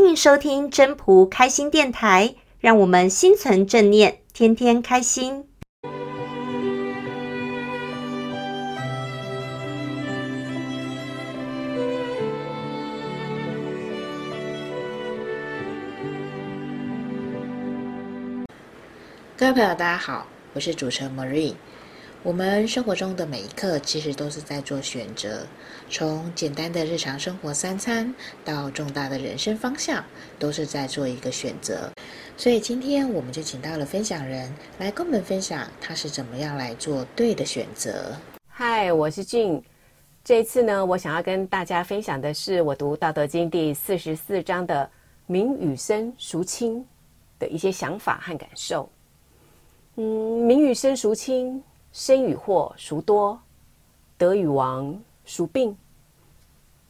欢迎收听真仆开心电台，让我们心存正念，天天开心。各位朋友，大家好，我是主持人 Marie。我们生活中的每一刻，其实都是在做选择。从简单的日常生活三餐，到重大的人生方向，都是在做一个选择。所以今天我们就请到了分享人来跟我们分享，他是怎么样来做对的选择。嗨，我是俊。这一次呢，我想要跟大家分享的是我读《道德经》第四十四章的“名与生，孰轻”的一些想法和感受。嗯，名与生孰轻？生与祸孰多？得与亡孰病？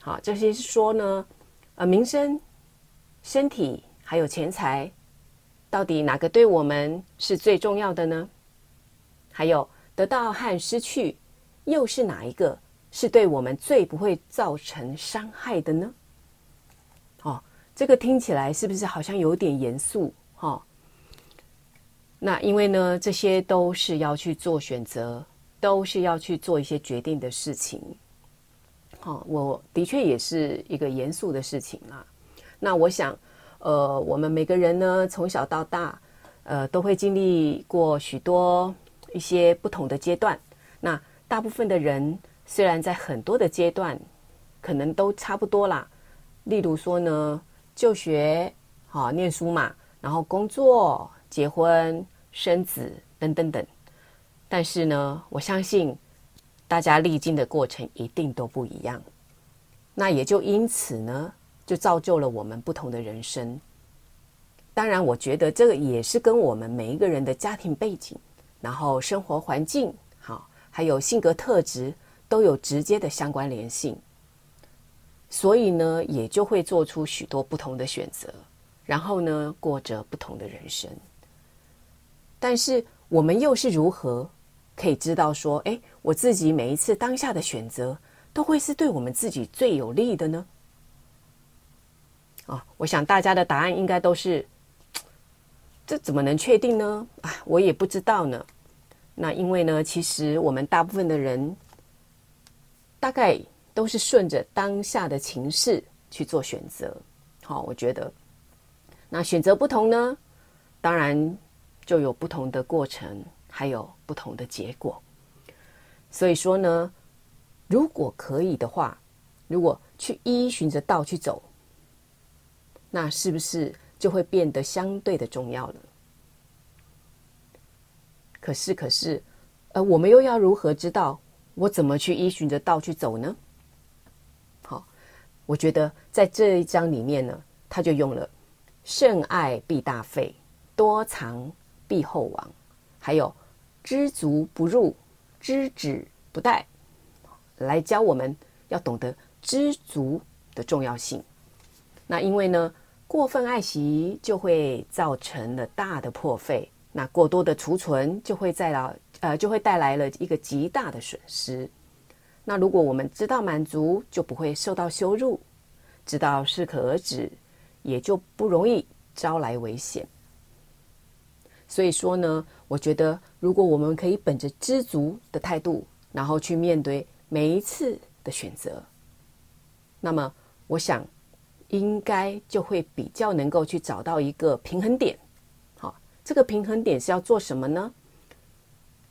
好，这些是说呢，呃，名声、身体还有钱财，到底哪个对我们是最重要的呢？还有得到和失去，又是哪一个是对我们最不会造成伤害的呢？哦，这个听起来是不是好像有点严肃？哈、哦。那因为呢，这些都是要去做选择，都是要去做一些决定的事情。好，我的确也是一个严肃的事情啦。那我想，呃，我们每个人呢，从小到大，呃，都会经历过许多一些不同的阶段。那大部分的人，虽然在很多的阶段，可能都差不多啦。例如说呢，就学，好，念书嘛，然后工作，结婚。生子等等等，但是呢，我相信大家历经的过程一定都不一样。那也就因此呢，就造就了我们不同的人生。当然，我觉得这个也是跟我们每一个人的家庭背景，然后生活环境，好，还有性格特质都有直接的相关联性。所以呢，也就会做出许多不同的选择，然后呢，过着不同的人生。但是我们又是如何可以知道说，哎，我自己每一次当下的选择都会是对我们自己最有利的呢？啊，我想大家的答案应该都是，这怎么能确定呢？啊，我也不知道呢。那因为呢，其实我们大部分的人大概都是顺着当下的情势去做选择。好，我觉得，那选择不同呢，当然。就有不同的过程，还有不同的结果。所以说呢，如果可以的话，如果去依循着道去走，那是不是就会变得相对的重要了？可是，可是，呃，我们又要如何知道我怎么去依循着道去走呢？好，我觉得在这一章里面呢，他就用了“慎爱必大费，多藏”。必后亡，还有知足不入，知止不殆，来教我们要懂得知足的重要性。那因为呢，过分爱惜就会造成了大的破费，那过多的储存就会带来呃就会带来了一个极大的损失。那如果我们知道满足，就不会受到羞辱；知道适可而止，也就不容易招来危险。所以说呢，我觉得如果我们可以本着知足的态度，然后去面对每一次的选择，那么我想应该就会比较能够去找到一个平衡点。好，这个平衡点是要做什么呢？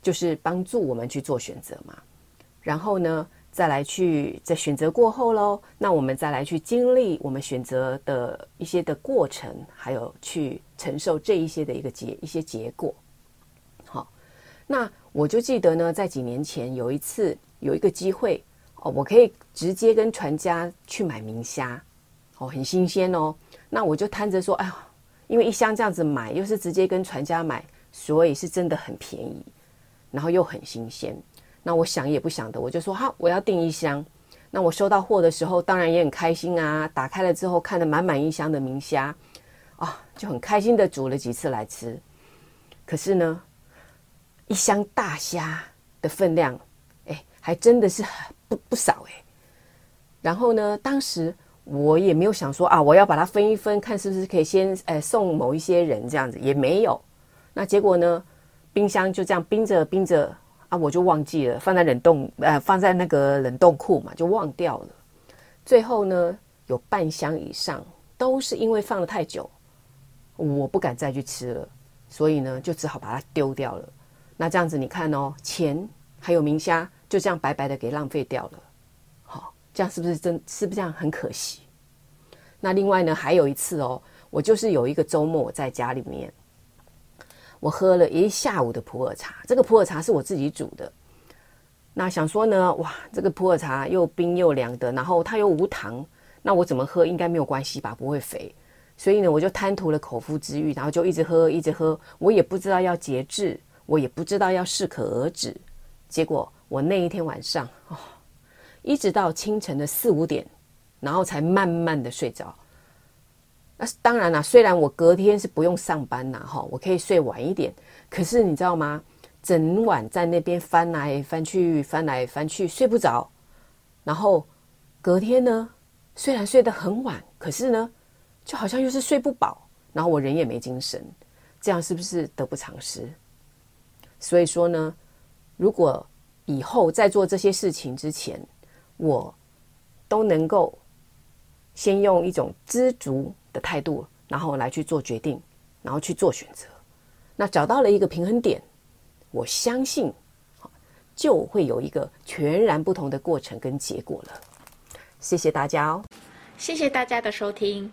就是帮助我们去做选择嘛。然后呢，再来去在选择过后喽，那我们再来去经历我们选择的一些的过程，还有去承受这一些的一个结一些结果。好，那我就记得呢，在几年前有一次有一个机会哦，我可以直接跟船家去买明虾哦，很新鲜哦。那我就摊着说，哎呀，因为一箱这样子买，又是直接跟船家买，所以是真的很便宜，然后又很新鲜。那我想也不想的，我就说好，我要订一箱。那我收到货的时候，当然也很开心啊。打开了之后，看了满满一箱的明虾，就很开心的煮了几次来吃。可是呢，一箱大虾的分量，哎，还真的是不不少哎。然后呢，当时我也没有想说啊，我要把它分一分，看是不是可以先呃送某一些人这样子，也没有。那结果呢，冰箱就这样冰着冰着啊，我就忘记了放在冷冻呃放在那个冷冻库嘛，就忘掉了。最后呢，有半箱以上都是因为放了太久，我不敢再去吃了，所以呢，就只好把它丢掉了。那这样子你看哦，钱还有明虾就这样白白的给浪费掉了。好这样是不是真？是不是这样很可惜？那另外呢，还有一次哦，我就是有一个周末我在家里面，我喝了一下午的普洱茶。这个普洱茶是我自己煮的。那想说呢，哇，这个普洱茶又冰又凉的，然后它又无糖，那我怎么喝应该没有关系吧？不会肥。所以呢，我就贪图了口腹之欲，然后就一直喝，一直喝。我也不知道要节制，我也不知道要适可而止。结果我那一天晚上哦。一直到清晨的四五点，然后才慢慢的睡着。那当然啦，虽然我隔天是不用上班呐，哈，我可以睡晚一点。可是你知道吗？整晚在那边翻来翻去，翻来翻去，睡不着。然后隔天呢，虽然睡得很晚，可是呢，就好像又是睡不饱。然后我人也没精神，这样是不是得不偿失？所以说呢，如果以后在做这些事情之前，我都能够先用一种知足的态度，然后来去做决定，然后去做选择。那找到了一个平衡点，我相信就会有一个全然不同的过程跟结果了。谢谢大家哦，谢谢大家的收听。